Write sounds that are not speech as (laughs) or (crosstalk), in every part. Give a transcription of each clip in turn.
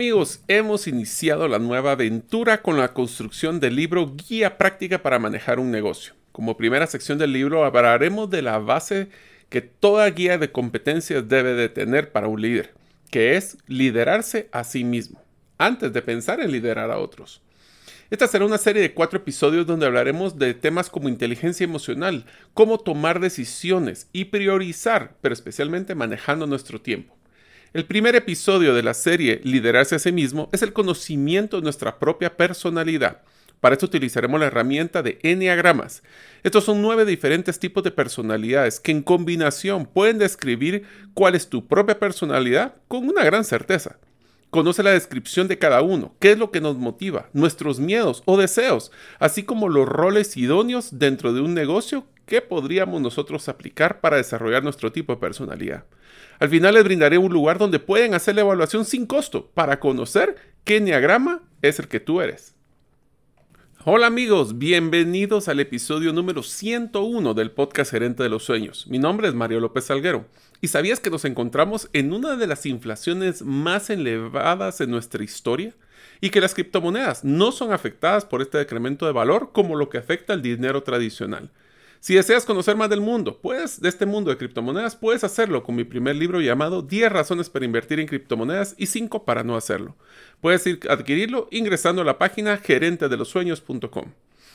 Amigos, hemos iniciado la nueva aventura con la construcción del libro Guía Práctica para Manejar un Negocio. Como primera sección del libro hablaremos de la base que toda guía de competencias debe de tener para un líder, que es liderarse a sí mismo, antes de pensar en liderar a otros. Esta será una serie de cuatro episodios donde hablaremos de temas como inteligencia emocional, cómo tomar decisiones y priorizar, pero especialmente manejando nuestro tiempo. El primer episodio de la serie Liderarse a sí mismo es el conocimiento de nuestra propia personalidad. Para esto utilizaremos la herramienta de Enneagramas. Estos son nueve diferentes tipos de personalidades que en combinación pueden describir cuál es tu propia personalidad con una gran certeza. Conoce la descripción de cada uno, qué es lo que nos motiva, nuestros miedos o deseos, así como los roles idóneos dentro de un negocio que podríamos nosotros aplicar para desarrollar nuestro tipo de personalidad. Al final les brindaré un lugar donde pueden hacer la evaluación sin costo para conocer qué enneagrama es el que tú eres. Hola amigos, bienvenidos al episodio número 101 del podcast Gerente de los Sueños. Mi nombre es Mario López Salguero. ¿Y sabías que nos encontramos en una de las inflaciones más elevadas en nuestra historia? Y que las criptomonedas no son afectadas por este decremento de valor como lo que afecta al dinero tradicional. Si deseas conocer más del mundo, pues de este mundo de criptomonedas, puedes hacerlo con mi primer libro llamado 10 razones para invertir en criptomonedas y 5 para no hacerlo. Puedes ir adquirirlo ingresando a la página gerentedelosueños.com.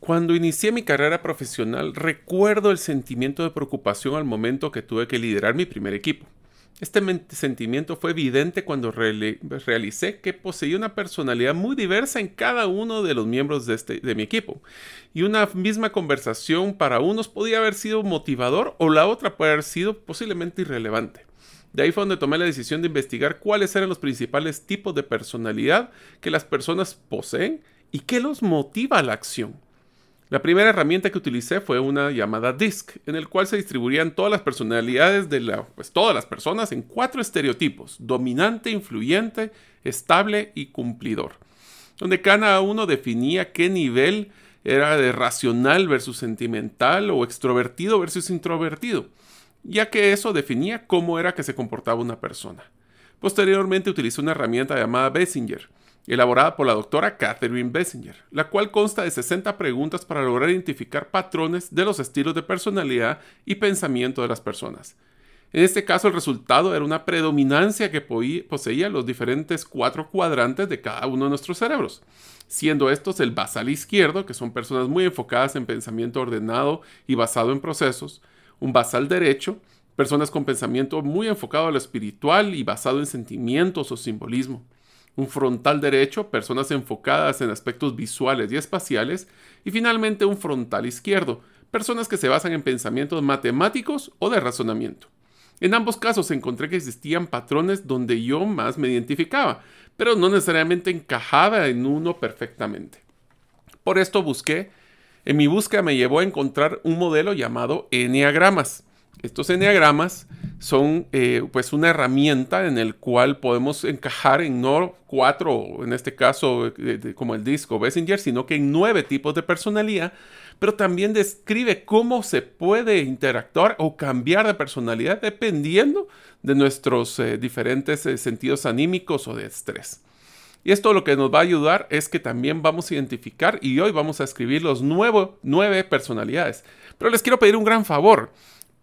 Cuando inicié mi carrera profesional, recuerdo el sentimiento de preocupación al momento que tuve que liderar mi primer equipo. Este sentimiento fue evidente cuando realicé que poseía una personalidad muy diversa en cada uno de los miembros de, este, de mi equipo. Y una misma conversación para unos podía haber sido motivador o la otra puede haber sido posiblemente irrelevante. De ahí fue donde tomé la decisión de investigar cuáles eran los principales tipos de personalidad que las personas poseen y qué los motiva a la acción. La primera herramienta que utilicé fue una llamada DISC, en el cual se distribuían todas las personalidades de pues todas las personas en cuatro estereotipos: dominante, influyente, estable y cumplidor, donde cada uno definía qué nivel era de racional versus sentimental o extrovertido versus introvertido, ya que eso definía cómo era que se comportaba una persona. Posteriormente utilicé una herramienta llamada Bessinger, elaborada por la doctora Catherine Bessinger, la cual consta de 60 preguntas para lograr identificar patrones de los estilos de personalidad y pensamiento de las personas. En este caso, el resultado era una predominancia que poseía los diferentes cuatro cuadrantes de cada uno de nuestros cerebros, siendo estos el basal izquierdo, que son personas muy enfocadas en pensamiento ordenado y basado en procesos, un basal derecho, personas con pensamiento muy enfocado a lo espiritual y basado en sentimientos o simbolismo, un frontal derecho, personas enfocadas en aspectos visuales y espaciales, y finalmente un frontal izquierdo, personas que se basan en pensamientos matemáticos o de razonamiento. En ambos casos encontré que existían patrones donde yo más me identificaba, pero no necesariamente encajaba en uno perfectamente. Por esto busqué, en mi búsqueda me llevó a encontrar un modelo llamado Enneagramas. Estos enneagramas son eh, pues una herramienta en el cual podemos encajar en no cuatro, en este caso eh, como el disco Bessinger, sino que en nueve tipos de personalidad, pero también describe cómo se puede interactuar o cambiar de personalidad dependiendo de nuestros eh, diferentes sentidos anímicos o de estrés. Y esto lo que nos va a ayudar es que también vamos a identificar y hoy vamos a escribir los nueve personalidades. Pero les quiero pedir un gran favor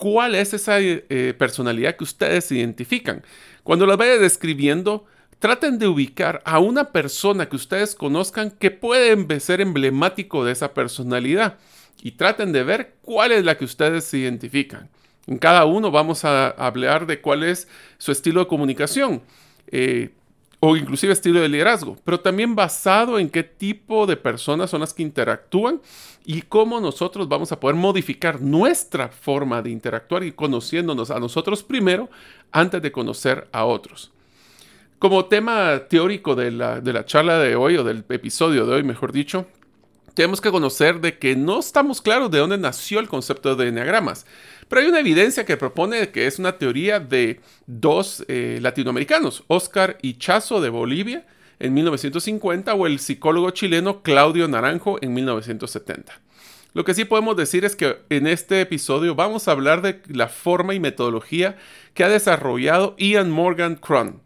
cuál es esa eh, personalidad que ustedes identifican. Cuando la vaya describiendo, traten de ubicar a una persona que ustedes conozcan que puede ser emblemático de esa personalidad. y traten de ver cuál es la que ustedes se identifican. En cada uno vamos a hablar de cuál es su estilo de comunicación. Eh, o inclusive estilo de liderazgo, pero también basado en qué tipo de personas son las que interactúan y cómo nosotros vamos a poder modificar nuestra forma de interactuar y conociéndonos a nosotros primero antes de conocer a otros. Como tema teórico de la, de la charla de hoy o del episodio de hoy, mejor dicho, tenemos que conocer de que no estamos claros de dónde nació el concepto de enneagramas. Pero hay una evidencia que propone que es una teoría de dos eh, latinoamericanos, Oscar Ichazo de Bolivia en 1950 o el psicólogo chileno Claudio Naranjo en 1970. Lo que sí podemos decir es que en este episodio vamos a hablar de la forma y metodología que ha desarrollado Ian Morgan Cron.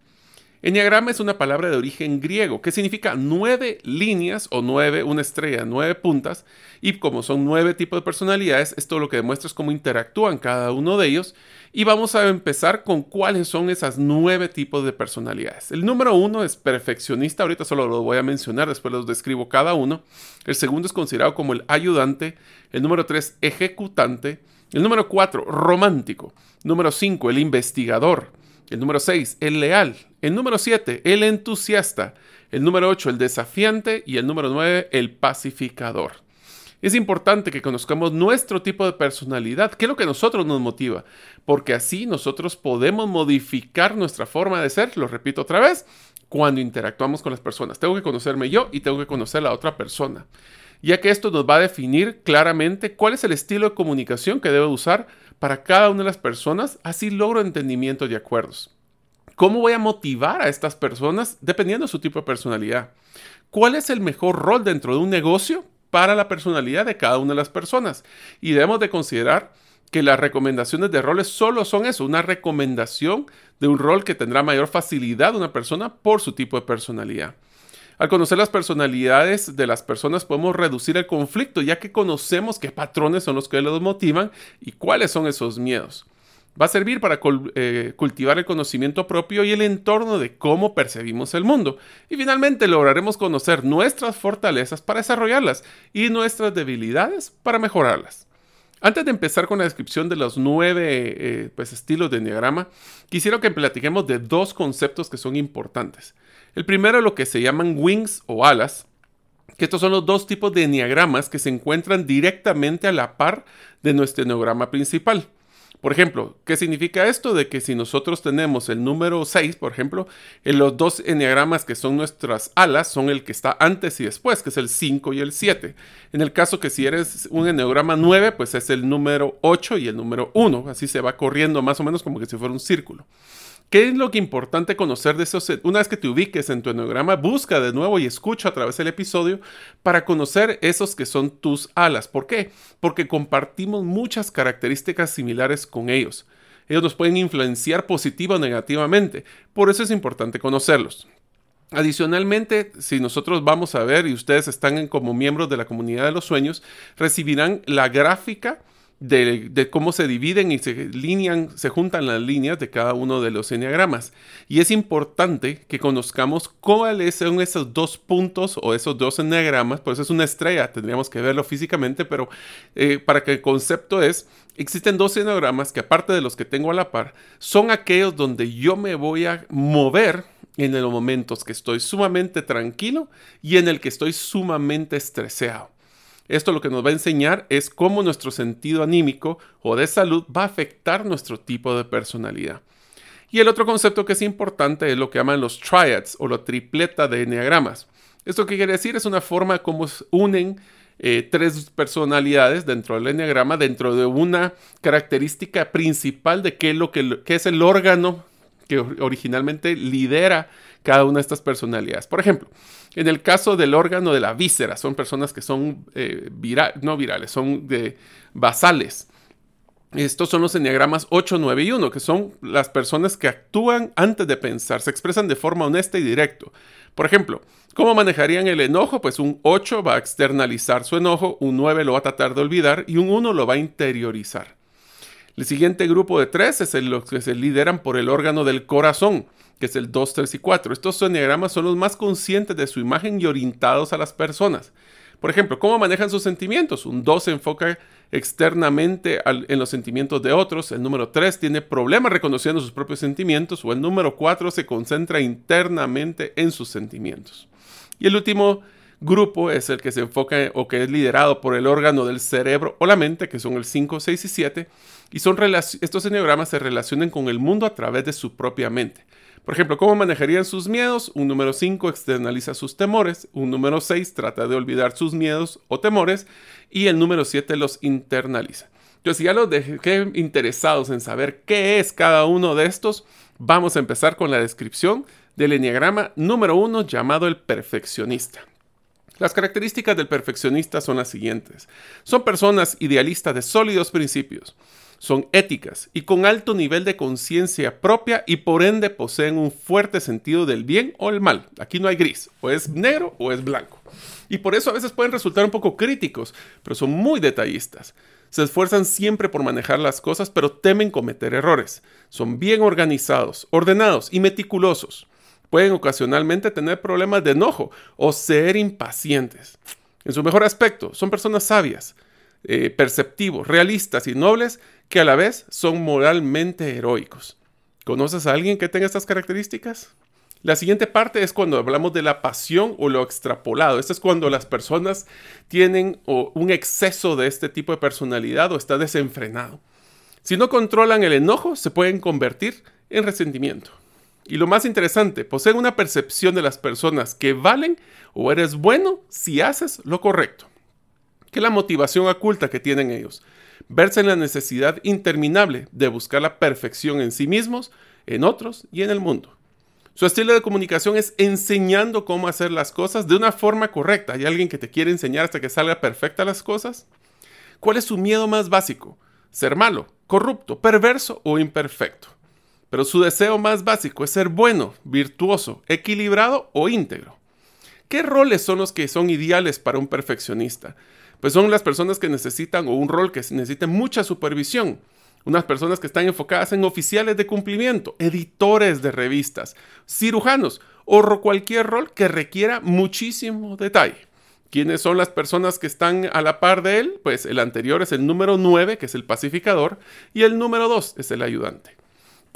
Enneagrama es una palabra de origen griego que significa nueve líneas o nueve, una estrella, nueve puntas. Y como son nueve tipos de personalidades, esto lo que demuestra es cómo interactúan cada uno de ellos. Y vamos a empezar con cuáles son esas nueve tipos de personalidades. El número uno es perfeccionista, ahorita solo lo voy a mencionar, después los describo cada uno. El segundo es considerado como el ayudante. El número tres, ejecutante. El número cuatro, romántico. Número cinco, el investigador. El número 6, el leal. El número 7, el entusiasta. El número 8, el desafiante. Y el número 9, el pacificador. Es importante que conozcamos nuestro tipo de personalidad, qué es lo que a nosotros nos motiva, porque así nosotros podemos modificar nuestra forma de ser, lo repito otra vez, cuando interactuamos con las personas. Tengo que conocerme yo y tengo que conocer a la otra persona, ya que esto nos va a definir claramente cuál es el estilo de comunicación que debo usar para cada una de las personas, así logro entendimiento y acuerdos. ¿Cómo voy a motivar a estas personas dependiendo de su tipo de personalidad? ¿Cuál es el mejor rol dentro de un negocio para la personalidad de cada una de las personas? Y debemos de considerar que las recomendaciones de roles solo son eso, una recomendación de un rol que tendrá mayor facilidad una persona por su tipo de personalidad. Al conocer las personalidades de las personas podemos reducir el conflicto, ya que conocemos qué patrones son los que los motivan y cuáles son esos miedos. Va a servir para eh, cultivar el conocimiento propio y el entorno de cómo percibimos el mundo. Y finalmente lograremos conocer nuestras fortalezas para desarrollarlas y nuestras debilidades para mejorarlas. Antes de empezar con la descripción de los nueve eh, pues, estilos de enneagrama, quisiera que platiquemos de dos conceptos que son importantes. El primero es lo que se llaman wings o alas, que estos son los dos tipos de enneagramas que se encuentran directamente a la par de nuestro enneagrama principal. Por ejemplo, ¿qué significa esto? De que si nosotros tenemos el número 6, por ejemplo, en los dos enneagramas que son nuestras alas son el que está antes y después, que es el 5 y el 7. En el caso que si eres un enneagrama 9, pues es el número 8 y el número 1. Así se va corriendo más o menos como que si fuera un círculo. ¿Qué es lo que importante conocer de esos? Una vez que te ubiques en tu enneagrama, busca de nuevo y escucha a través del episodio para conocer esos que son tus alas. ¿Por qué? Porque compartimos muchas características similares con ellos. Ellos nos pueden influenciar positiva o negativamente. Por eso es importante conocerlos. Adicionalmente, si nosotros vamos a ver y ustedes están como miembros de la comunidad de los sueños, recibirán la gráfica de, cómo se dividen y se linean, se juntan las líneas de cada uno de los enneagramas. Y es importante que conozcamos cuáles son esos dos puntos o esos dos enneagramas, pues es una estrella, tendríamos que verlo físicamente, pero eh, para que el concepto es, existen dos enneagramas que aparte de los que tengo a la par, son aquellos donde yo me voy a mover en los momentos que estoy sumamente tranquilo y en el que estoy sumamente estresado. Esto lo que nos va a enseñar es cómo nuestro sentido anímico o de salud va a afectar nuestro tipo de personalidad. Y el otro concepto que es importante es lo que llaman los triads o la tripleta de enneagramas. Esto que quiere decir es una forma como unen eh, tres personalidades dentro del enneagrama, dentro de una característica principal de qué es, lo que, es el órgano que originalmente lidera cada una de estas personalidades. Por ejemplo, en el caso del órgano de la víscera, son personas que son eh, no virales, son de basales. Estos son los enneagramas 8, 9 y 1, que son las personas que actúan antes de pensar, se expresan de forma honesta y directa. Por ejemplo, ¿cómo manejarían el enojo? Pues un 8 va a externalizar su enojo, un 9 lo va a tratar de olvidar y un 1 lo va a interiorizar. El siguiente grupo de tres es el, que se lideran por el órgano del corazón que es el 2, 3 y 4. Estos enneagramas son los más conscientes de su imagen y orientados a las personas. Por ejemplo, ¿cómo manejan sus sentimientos? Un 2 se enfoca externamente en los sentimientos de otros, el número 3 tiene problemas reconociendo sus propios sentimientos o el número 4 se concentra internamente en sus sentimientos. Y el último grupo es el que se enfoca o que es liderado por el órgano del cerebro o la mente, que son el 5, 6 y 7, y son estos enneagramas se relacionan con el mundo a través de su propia mente. Por ejemplo, ¿cómo manejarían sus miedos? Un número 5 externaliza sus temores, un número 6 trata de olvidar sus miedos o temores y el número 7 los internaliza. Entonces, ya los dejé interesados en saber qué es cada uno de estos, vamos a empezar con la descripción del enneagrama número 1 llamado el perfeccionista. Las características del perfeccionista son las siguientes. Son personas idealistas de sólidos principios. Son éticas y con alto nivel de conciencia propia y por ende poseen un fuerte sentido del bien o el mal. Aquí no hay gris, o es negro o es blanco. Y por eso a veces pueden resultar un poco críticos, pero son muy detallistas. Se esfuerzan siempre por manejar las cosas, pero temen cometer errores. Son bien organizados, ordenados y meticulosos. Pueden ocasionalmente tener problemas de enojo o ser impacientes. En su mejor aspecto, son personas sabias, eh, perceptivos, realistas y nobles que a la vez son moralmente heroicos. ¿Conoces a alguien que tenga estas características? La siguiente parte es cuando hablamos de la pasión o lo extrapolado. Esto es cuando las personas tienen un exceso de este tipo de personalidad o está desenfrenado. Si no controlan el enojo, se pueden convertir en resentimiento. Y lo más interesante, poseen una percepción de las personas que valen o eres bueno si haces lo correcto. ¿Qué es la motivación oculta que tienen ellos? Verse en la necesidad interminable de buscar la perfección en sí mismos, en otros y en el mundo. Su estilo de comunicación es enseñando cómo hacer las cosas de una forma correcta. ¿Hay alguien que te quiere enseñar hasta que salga perfecta las cosas? ¿Cuál es su miedo más básico? Ser malo, corrupto, perverso o imperfecto. Pero su deseo más básico es ser bueno, virtuoso, equilibrado o íntegro. ¿Qué roles son los que son ideales para un perfeccionista? Pues son las personas que necesitan o un rol que necesite mucha supervisión. Unas personas que están enfocadas en oficiales de cumplimiento, editores de revistas, cirujanos o cualquier rol que requiera muchísimo detalle. ¿Quiénes son las personas que están a la par de él? Pues el anterior es el número 9, que es el pacificador, y el número 2 es el ayudante.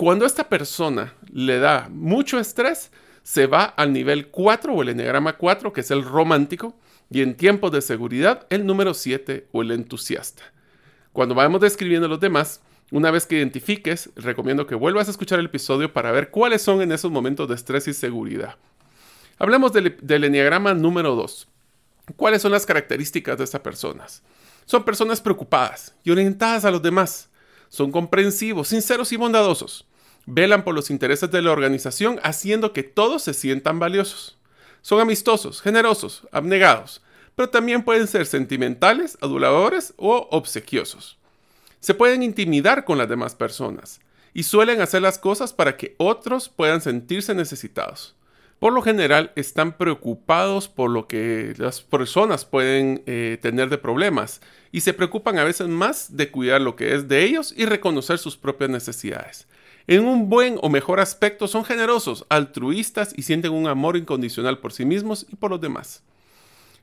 Cuando esta persona le da mucho estrés, se va al nivel 4 o el enneagrama 4, que es el romántico, y en tiempos de seguridad, el número 7 o el entusiasta. Cuando vamos describiendo los demás, una vez que identifiques, recomiendo que vuelvas a escuchar el episodio para ver cuáles son en esos momentos de estrés y seguridad. Hablemos del, del enneagrama número 2. ¿Cuáles son las características de estas personas? Son personas preocupadas y orientadas a los demás. Son comprensivos, sinceros y bondadosos. Velan por los intereses de la organización haciendo que todos se sientan valiosos. Son amistosos, generosos, abnegados, pero también pueden ser sentimentales, aduladores o obsequiosos. Se pueden intimidar con las demás personas y suelen hacer las cosas para que otros puedan sentirse necesitados. Por lo general están preocupados por lo que las personas pueden eh, tener de problemas y se preocupan a veces más de cuidar lo que es de ellos y reconocer sus propias necesidades. En un buen o mejor aspecto son generosos, altruistas y sienten un amor incondicional por sí mismos y por los demás.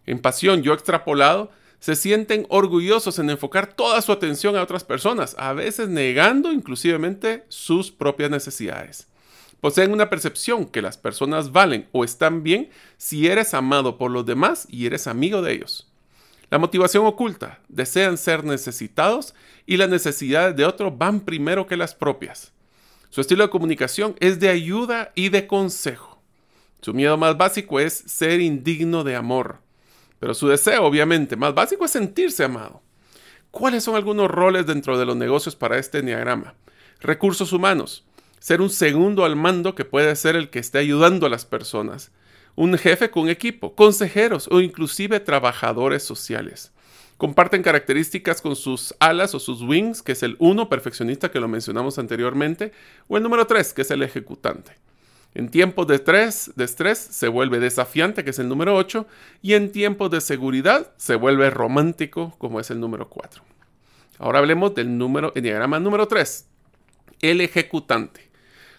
En pasión yo extrapolado, se sienten orgullosos en enfocar toda su atención a otras personas, a veces negando inclusivamente sus propias necesidades. Poseen una percepción que las personas valen o están bien si eres amado por los demás y eres amigo de ellos. La motivación oculta, desean ser necesitados y las necesidades de otros van primero que las propias. Su estilo de comunicación es de ayuda y de consejo. Su miedo más básico es ser indigno de amor. Pero su deseo, obviamente, más básico es sentirse amado. ¿Cuáles son algunos roles dentro de los negocios para este enneagrama? Recursos humanos. Ser un segundo al mando que puede ser el que esté ayudando a las personas un jefe con equipo, consejeros o inclusive trabajadores sociales. Comparten características con sus alas o sus wings, que es el uno perfeccionista que lo mencionamos anteriormente, o el número 3, que es el ejecutante. En tiempos de estrés, de estrés se vuelve desafiante, que es el número 8, y en tiempos de seguridad se vuelve romántico, como es el número 4. Ahora hablemos del número, el diagrama número 3, el ejecutante.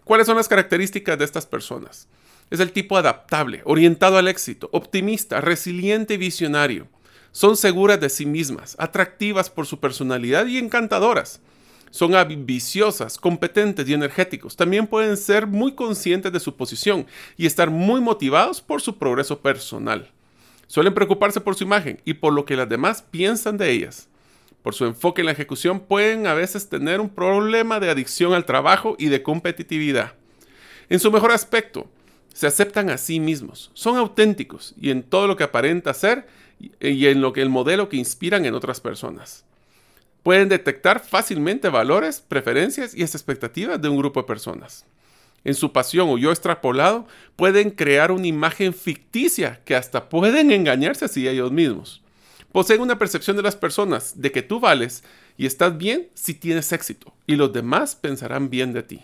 ¿Cuáles son las características de estas personas? Es el tipo adaptable, orientado al éxito, optimista, resiliente y visionario. Son seguras de sí mismas, atractivas por su personalidad y encantadoras. Son ambiciosas, competentes y energéticos. También pueden ser muy conscientes de su posición y estar muy motivados por su progreso personal. Suelen preocuparse por su imagen y por lo que las demás piensan de ellas. Por su enfoque en la ejecución pueden a veces tener un problema de adicción al trabajo y de competitividad. En su mejor aspecto, se aceptan a sí mismos, son auténticos y en todo lo que aparenta ser y en lo que el modelo que inspiran en otras personas. Pueden detectar fácilmente valores, preferencias y expectativas de un grupo de personas. En su pasión o yo extrapolado, pueden crear una imagen ficticia que hasta pueden engañarse así ellos mismos. Poseen una percepción de las personas de que tú vales y estás bien si tienes éxito y los demás pensarán bien de ti.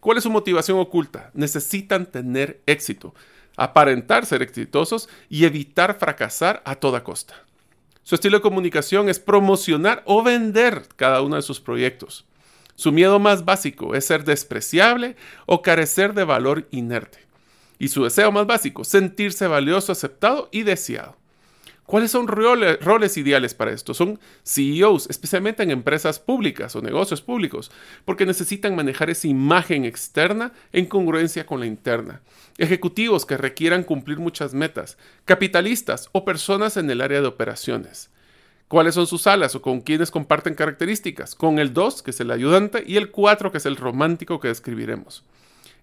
¿Cuál es su motivación oculta? Necesitan tener éxito, aparentar ser exitosos y evitar fracasar a toda costa. Su estilo de comunicación es promocionar o vender cada uno de sus proyectos. Su miedo más básico es ser despreciable o carecer de valor inerte. Y su deseo más básico, sentirse valioso, aceptado y deseado. ¿Cuáles son roles, ideales para esto? Son CEOs, especialmente en empresas públicas o negocios públicos, porque necesitan manejar esa imagen externa en congruencia con la interna. Ejecutivos que requieran cumplir muchas metas, capitalistas o personas en el área de operaciones. ¿Cuáles son sus alas o con quiénes comparten características? Con el 2, que es el ayudante, y el 4, que es el romántico que describiremos.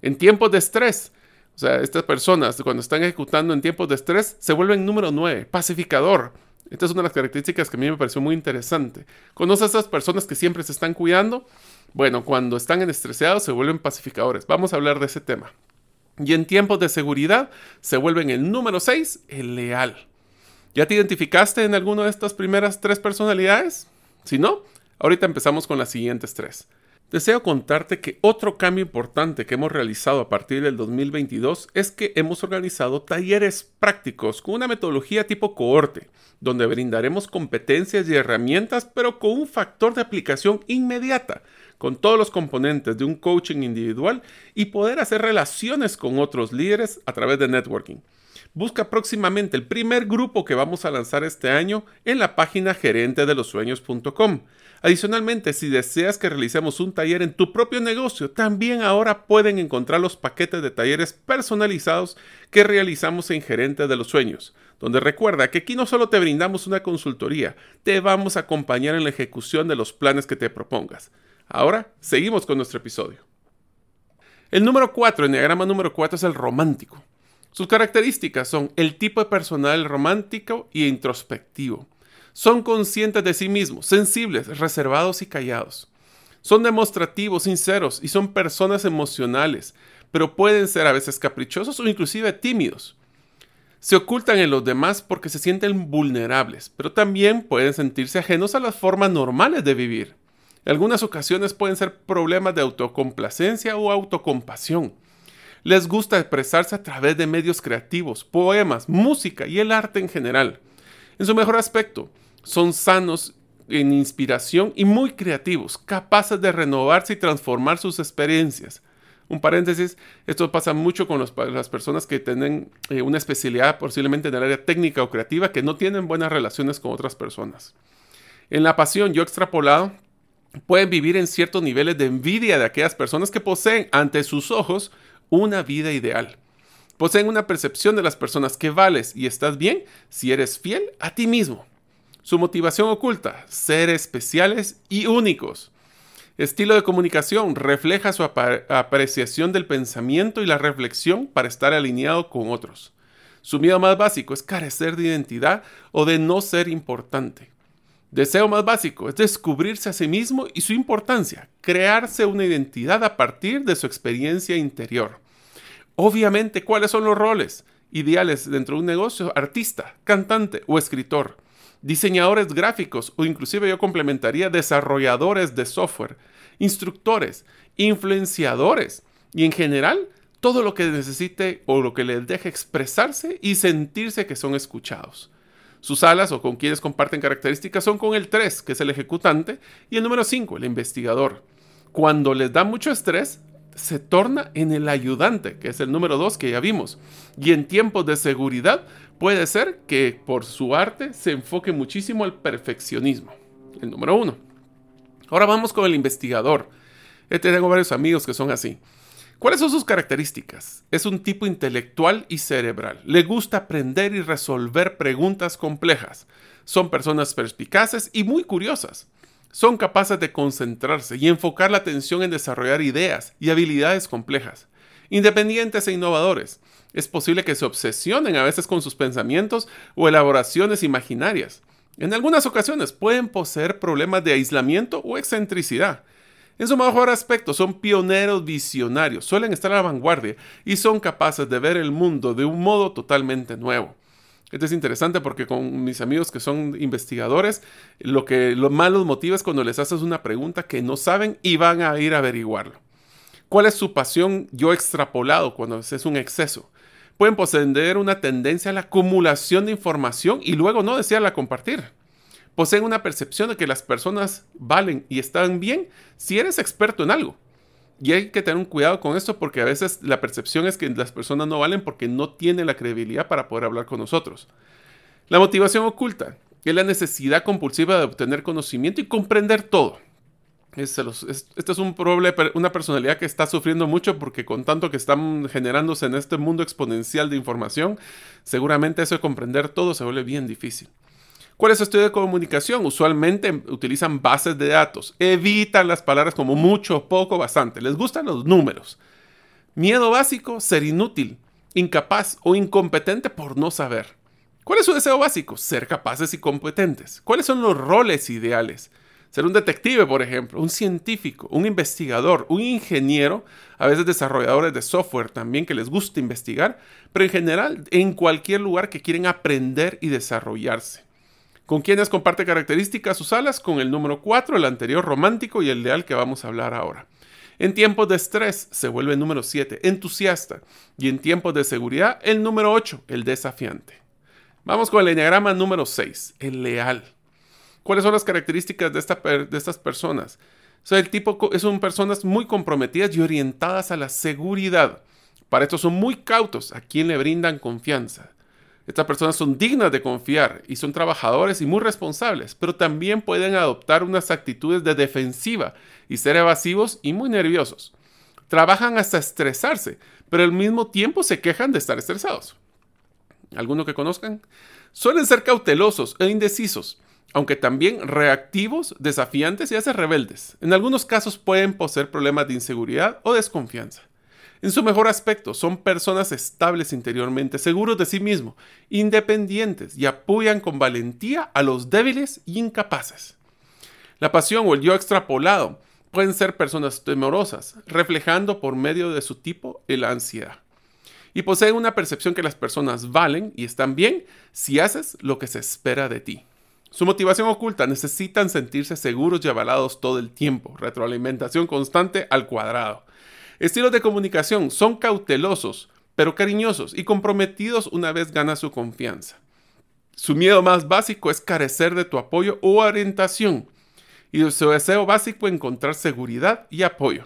En tiempos de estrés, o sea, estas personas cuando están ejecutando en tiempos de estrés se vuelven número 9, pacificador. Esta es una de las características que a mí me pareció muy interesante. ¿Conoces a esas personas que siempre se están cuidando? Bueno, cuando están en estresados se vuelven pacificadores. Vamos a hablar de ese tema. Y en tiempos de seguridad se vuelven el número 6, el leal. ¿Ya te identificaste en alguna de estas primeras tres personalidades? Si no, ahorita empezamos con las siguientes tres. Deseo contarte que otro cambio importante que hemos realizado a partir del 2022 es que hemos organizado talleres prácticos con una metodología tipo cohorte, donde brindaremos competencias y herramientas, pero con un factor de aplicación inmediata, con todos los componentes de un coaching individual y poder hacer relaciones con otros líderes a través de networking. Busca próximamente el primer grupo que vamos a lanzar este año en la página gerentedelosueños.com. Adicionalmente, si deseas que realicemos un taller en tu propio negocio, también ahora pueden encontrar los paquetes de talleres personalizados que realizamos en Gerente de los Sueños, donde recuerda que aquí no solo te brindamos una consultoría, te vamos a acompañar en la ejecución de los planes que te propongas. Ahora, seguimos con nuestro episodio. El número 4, el diagrama número 4 es el romántico. Sus características son el tipo de personal romántico y introspectivo. Son conscientes de sí mismos, sensibles, reservados y callados. Son demostrativos, sinceros y son personas emocionales, pero pueden ser a veces caprichosos o inclusive tímidos. Se ocultan en los demás porque se sienten vulnerables, pero también pueden sentirse ajenos a las formas normales de vivir. En algunas ocasiones pueden ser problemas de autocomplacencia o autocompasión. Les gusta expresarse a través de medios creativos, poemas, música y el arte en general. En su mejor aspecto, son sanos en inspiración y muy creativos, capaces de renovarse y transformar sus experiencias. Un paréntesis, esto pasa mucho con las personas que tienen eh, una especialidad posiblemente en el área técnica o creativa que no tienen buenas relaciones con otras personas. En la pasión, yo extrapolado, pueden vivir en ciertos niveles de envidia de aquellas personas que poseen ante sus ojos una vida ideal. Poseen una percepción de las personas que vales y estás bien si eres fiel a ti mismo. Su motivación oculta, ser especiales y únicos. Estilo de comunicación refleja su apreciación del pensamiento y la reflexión para estar alineado con otros. Su miedo más básico es carecer de identidad o de no ser importante. Deseo más básico es descubrirse a sí mismo y su importancia, crearse una identidad a partir de su experiencia interior. Obviamente, ¿cuáles son los roles ideales dentro de un negocio? Artista, cantante o escritor diseñadores gráficos o inclusive yo complementaría desarrolladores de software, instructores, influenciadores y en general todo lo que necesite o lo que les deje expresarse y sentirse que son escuchados. Sus alas o con quienes comparten características son con el 3, que es el ejecutante, y el número 5, el investigador. Cuando les da mucho estrés, se torna en el ayudante, que es el número 2 que ya vimos. Y en tiempos de seguridad puede ser que por su arte se enfoque muchísimo al perfeccionismo, el número 1. Ahora vamos con el investigador. Este tengo varios amigos que son así. ¿Cuáles son sus características? Es un tipo intelectual y cerebral. Le gusta aprender y resolver preguntas complejas. Son personas perspicaces y muy curiosas. Son capaces de concentrarse y enfocar la atención en desarrollar ideas y habilidades complejas. Independientes e innovadores. Es posible que se obsesionen a veces con sus pensamientos o elaboraciones imaginarias. En algunas ocasiones pueden poseer problemas de aislamiento o excentricidad. En su mejor aspecto, son pioneros visionarios, suelen estar a la vanguardia y son capaces de ver el mundo de un modo totalmente nuevo. Esto es interesante porque con mis amigos que son investigadores, lo que los motiva es cuando les haces una pregunta que no saben y van a ir a averiguarlo. ¿Cuál es su pasión yo extrapolado cuando es un exceso? Pueden poseer una tendencia a la acumulación de información y luego no desearla compartir poseen una percepción de que las personas valen y están bien si eres experto en algo. Y hay que tener un cuidado con esto porque a veces la percepción es que las personas no valen porque no tienen la credibilidad para poder hablar con nosotros. La motivación oculta es la necesidad compulsiva de obtener conocimiento y comprender todo. Esto es un problema, una personalidad que está sufriendo mucho porque con tanto que están generándose en este mundo exponencial de información, seguramente eso de comprender todo se vuelve bien difícil. ¿Cuál es su estudio de comunicación? Usualmente utilizan bases de datos, evitan las palabras como mucho, poco, bastante, les gustan los números. Miedo básico, ser inútil, incapaz o incompetente por no saber. ¿Cuál es su deseo básico? Ser capaces y competentes. ¿Cuáles son los roles ideales? Ser un detective, por ejemplo, un científico, un investigador, un ingeniero, a veces desarrolladores de software también que les gusta investigar, pero en general en cualquier lugar que quieren aprender y desarrollarse. ¿Con quiénes comparte características sus alas? Con el número 4, el anterior romántico y el leal que vamos a hablar ahora. En tiempos de estrés se vuelve el número 7, entusiasta. Y en tiempos de seguridad, el número 8, el desafiante. Vamos con el enneagrama número 6, el leal. ¿Cuáles son las características de, estas personas? O el tipo son personas muy comprometidas y orientadas a la seguridad. Para esto son muy cautos a quien le brindan confianza. Estas personas son dignas de confiar y son trabajadores y muy responsables, pero también pueden adoptar unas actitudes de defensiva y ser evasivos y muy nerviosos. Trabajan hasta estresarse, pero al mismo tiempo se quejan de estar estresados. ¿Alguno que conozcan? Suelen ser cautelosos e indecisos, aunque también reactivos, desafiantes y a rebeldes. En algunos casos pueden poseer problemas de inseguridad o desconfianza. En su mejor aspecto, son personas estables interiormente, seguros de sí mismos, independientes y apoyan con valentía a los débiles y incapaces. La pasión o el yo extrapolado pueden ser personas temorosas, reflejando por medio de su tipo la ansiedad. Y poseen una percepción que las personas valen y están bien si haces lo que se espera de ti. Su motivación oculta necesitan sentirse seguros y avalados todo el tiempo, retroalimentación constante al cuadrado. Estilos de comunicación son cautelosos, pero cariñosos y comprometidos una vez gana su confianza. Su miedo más básico es carecer de tu apoyo o orientación. Y su deseo básico encontrar seguridad y apoyo.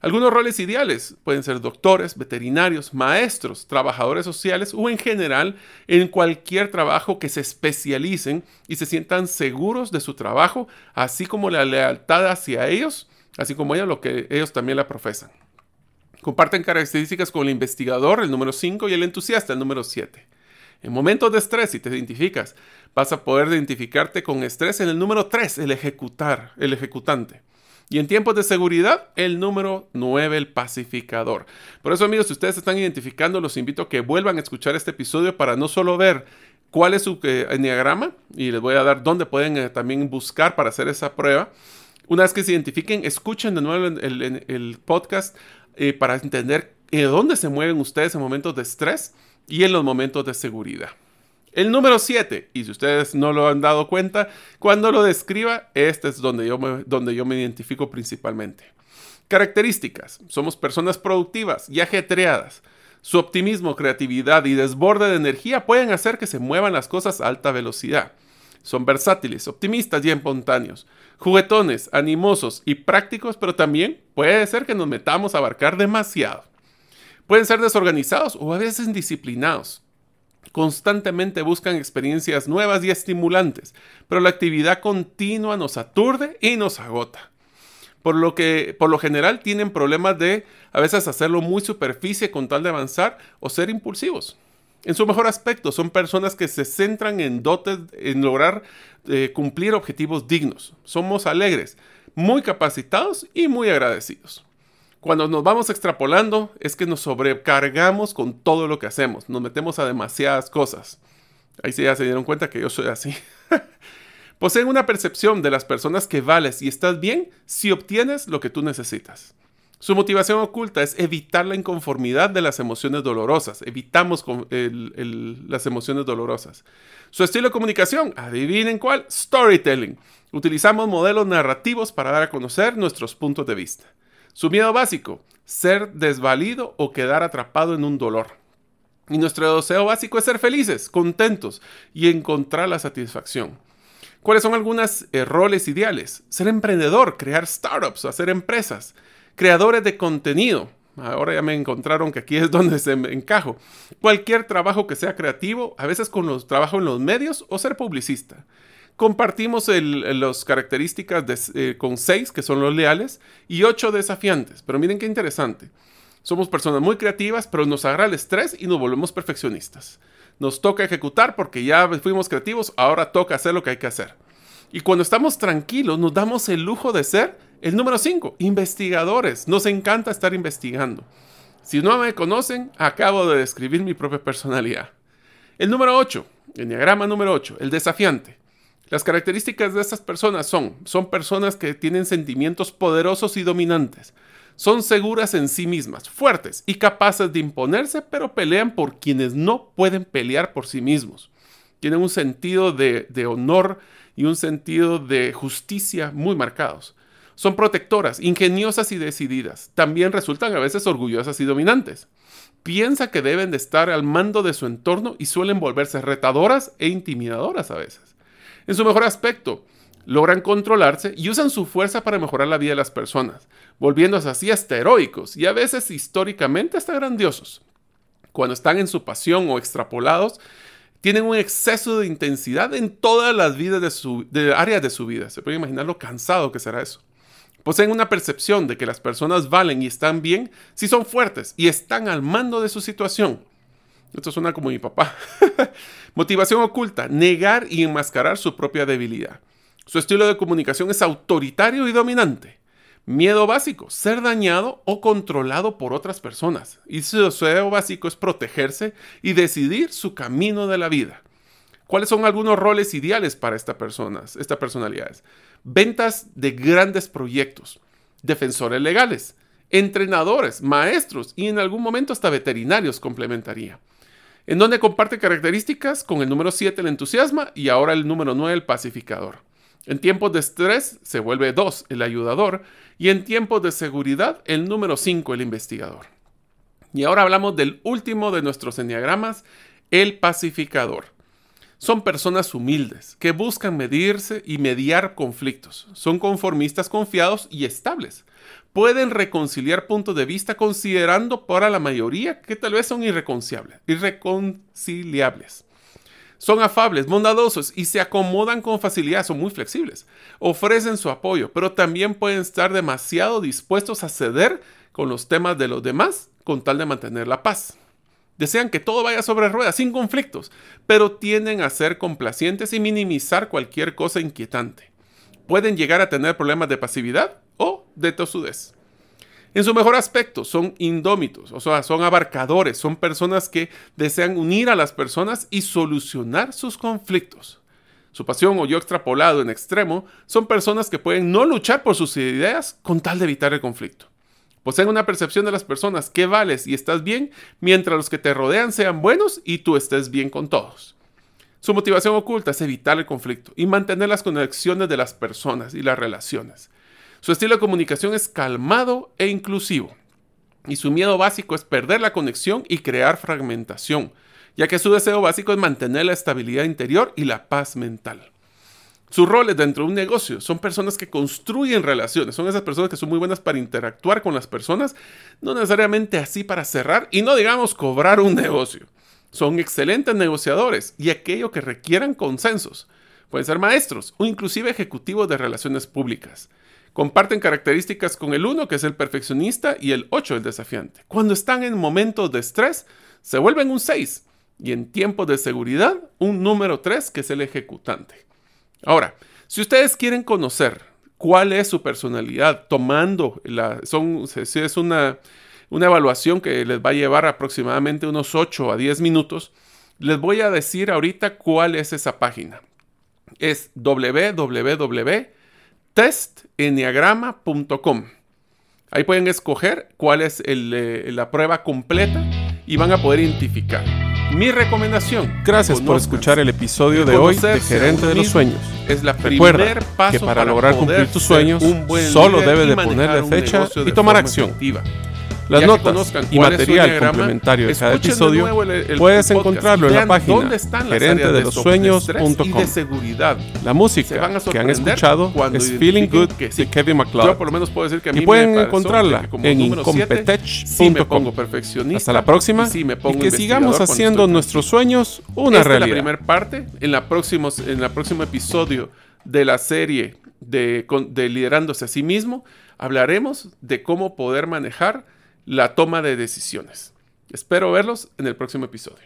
Algunos roles ideales pueden ser doctores, veterinarios, maestros, trabajadores sociales o en general en cualquier trabajo que se especialicen y se sientan seguros de su trabajo, así como la lealtad hacia ellos así como ella, lo que ellos también la profesan. Comparten características con el investigador, el número 5, y el entusiasta, el número 7. En momentos de estrés, si te identificas, vas a poder identificarte con estrés en el número 3, el ejecutar, el ejecutante. Y en tiempos de seguridad, el número 9, el pacificador. Por eso, amigos, si ustedes están identificando, los invito a que vuelvan a escuchar este episodio para no solo ver cuál es su eh, enneagrama, y les voy a dar dónde pueden eh, también buscar para hacer esa prueba, una vez que se identifiquen, escuchen de nuevo el, podcast eh, para entender de dónde se mueven ustedes en momentos de estrés y en los momentos de seguridad. El número 7, y si ustedes no lo han dado cuenta, cuando lo describa, este es donde yo donde yo me identifico principalmente. Características. Somos personas productivas y ajetreadas. Su optimismo, creatividad y desborde de energía pueden hacer que se muevan las cosas a alta velocidad. Son versátiles, optimistas y espontáneos, juguetones, animosos y prácticos, pero también puede ser que nos metamos a abarcar demasiado. Pueden ser desorganizados o a veces indisciplinados. Constantemente buscan experiencias nuevas y estimulantes, pero la actividad continua nos aturde y nos agota. Por lo que, por lo general, tienen problemas de a veces hacerlo muy superficie con tal de avanzar o ser impulsivos. En su mejor aspecto, son personas que se centran en dotes, en lograr eh, cumplir objetivos dignos. Somos alegres, muy capacitados y muy agradecidos. Cuando nos vamos extrapolando es que nos sobrecargamos con todo lo que hacemos, nos metemos a demasiadas cosas. Ahí sí ya se dieron cuenta que yo soy así. (laughs) Poseen una percepción de las personas que vales y estás bien si obtienes lo que tú necesitas. Su motivación oculta es evitar la inconformidad de las emociones dolorosas. Evitamos las emociones dolorosas. Su estilo de comunicación, adivinen cuál, storytelling. Utilizamos modelos narrativos para dar a conocer nuestros puntos de vista. Su miedo básico, ser desvalido o quedar atrapado en un dolor. Y nuestro deseo básico es ser felices, contentos y encontrar la satisfacción. ¿Cuáles son algunos eh, roles ideales? Ser emprendedor, crear startups, hacer empresas, creadores de contenido. Ahora ya me encontraron que aquí es donde se encajo. Cualquier trabajo que sea creativo, a veces con los trabajo en los medios o ser publicista. Compartimos las características eh, con seis, que son los leales, y ocho desafiantes. Pero miren qué interesante. Somos personas muy creativas, pero nos agarra el estrés y nos volvemos perfeccionistas. Nos toca ejecutar porque ya fuimos creativos, ahora toca hacer lo que hay que hacer. Y cuando estamos tranquilos, nos damos el lujo de ser el número cinco, investigadores. Nos encanta estar investigando. Si no me conocen, acabo de describir mi propia personalidad. El número 8, el diagrama número 8, el desafiante. Las características de estas personas son, son personas que tienen sentimientos poderosos y dominantes. Son seguras en sí mismas, fuertes y capaces de imponerse, pero pelean por quienes no pueden pelear por sí mismos. Tienen un sentido de, de honor y un sentido de justicia muy marcados. Son protectoras, ingeniosas y decididas. También resultan a veces orgullosas y dominantes. Piensa que deben de estar al mando de su entorno y suelen volverse retadoras e intimidadoras a veces. En su mejor aspecto, logran controlarse y usan su fuerza para mejorar la vida de las personas, volviéndose así hasta heroicos y a veces históricamente hasta grandiosos. Cuando están en su pasión o extrapolados, tienen un exceso de intensidad en todas las vidas de su áreas de su vida. Se puede imaginar lo cansado que será eso. Poseen una percepción de que las personas valen y están bien si son fuertes y están al mando de su situación. Esto suena como mi papá. (laughs) Motivación oculta, negar y enmascarar su propia debilidad. Su estilo de comunicación es autoritario y dominante. Miedo básico, ser dañado o controlado por otras personas. Y su deseo básico es protegerse y decidir su camino de la vida. ¿Cuáles son algunos roles ideales para estas personas, estas personalidades? Ventas de grandes proyectos, defensores legales, entrenadores, maestros y en algún momento hasta veterinarios complementaría en donde comparte características con el número 7 el entusiasmo y ahora el número 9 el pacificador. En tiempos de estrés se vuelve 2 el ayudador y en tiempos de seguridad el número 5 el investigador. Y ahora hablamos del último de nuestros enneagramas, el pacificador. Son personas humildes que buscan medirse y mediar conflictos. Son conformistas confiados y estables pueden reconciliar puntos de vista considerando para la mayoría que tal vez son irreconciliables. Son afables, bondadosos y se acomodan con facilidad, son muy flexibles. Ofrecen su apoyo, pero también pueden estar demasiado dispuestos a ceder con los temas de los demás con tal de mantener la paz. Desean que todo vaya sobre ruedas, sin conflictos, pero tienden a ser complacientes y minimizar cualquier cosa inquietante. Pueden llegar a tener problemas de pasividad o de tosudez. En su mejor aspecto, son indómitos, o sea, son abarcadores, son personas que desean unir a las personas y solucionar sus conflictos. Su pasión o yo extrapolado en extremo son personas que pueden no luchar por sus ideas con tal de evitar el conflicto. Poseen una percepción de las personas que vales y estás bien mientras los que te rodean sean buenos y tú estés bien con todos. Su motivación oculta es evitar el conflicto y mantener las conexiones de las personas y las relaciones. Su estilo de comunicación es calmado e inclusivo. Y su miedo básico es perder la conexión y crear fragmentación, ya que su deseo básico es mantener la estabilidad interior y la paz mental. Sus roles dentro de un negocio son personas que construyen relaciones, son esas personas que son muy buenas para interactuar con las personas, no necesariamente así para cerrar y no digamos cobrar un negocio. Son excelentes negociadores y aquello que requieran consensos. Pueden ser maestros o inclusive ejecutivos de relaciones públicas. Comparten características con el 1, que es el perfeccionista, y el 8, el desafiante. Cuando están en momentos de estrés, se vuelven un 6, y en tiempos de seguridad, un número 3, que es el ejecutante. Ahora, si ustedes quieren conocer cuál es su personalidad, tomando la, son, es una, una evaluación que les va a llevar aproximadamente unos 8 a 10 minutos, les voy a decir ahorita cuál es esa página. Es www.testenneagrama.com. Ahí pueden escoger cuál es eh, la prueba completa y van a poder identificar. Mi recomendación. Gracias por escuchar el episodio de hoy de Gerente de los Sueños. Es la Recuerda que para, lograr cumplir tus sueños, solo debes de ponerle fecha y tomar acción. Las notas y material complementario de cada episodio puedes encontrarlo en la página gerente de los sueños.com. La música que han escuchado es Feeling Good de Kevin MacLeod. y pueden encontrarla en incompetech.com. Hasta la próxima y que sigamos haciendo nuestros sueños una realidad. la primera parte. En la próximo, en el próximo episodio de la serie de, de liderándose a sí mismo, hablaremos de cómo poder manejar la toma de decisiones. Espero verlos en el próximo episodio.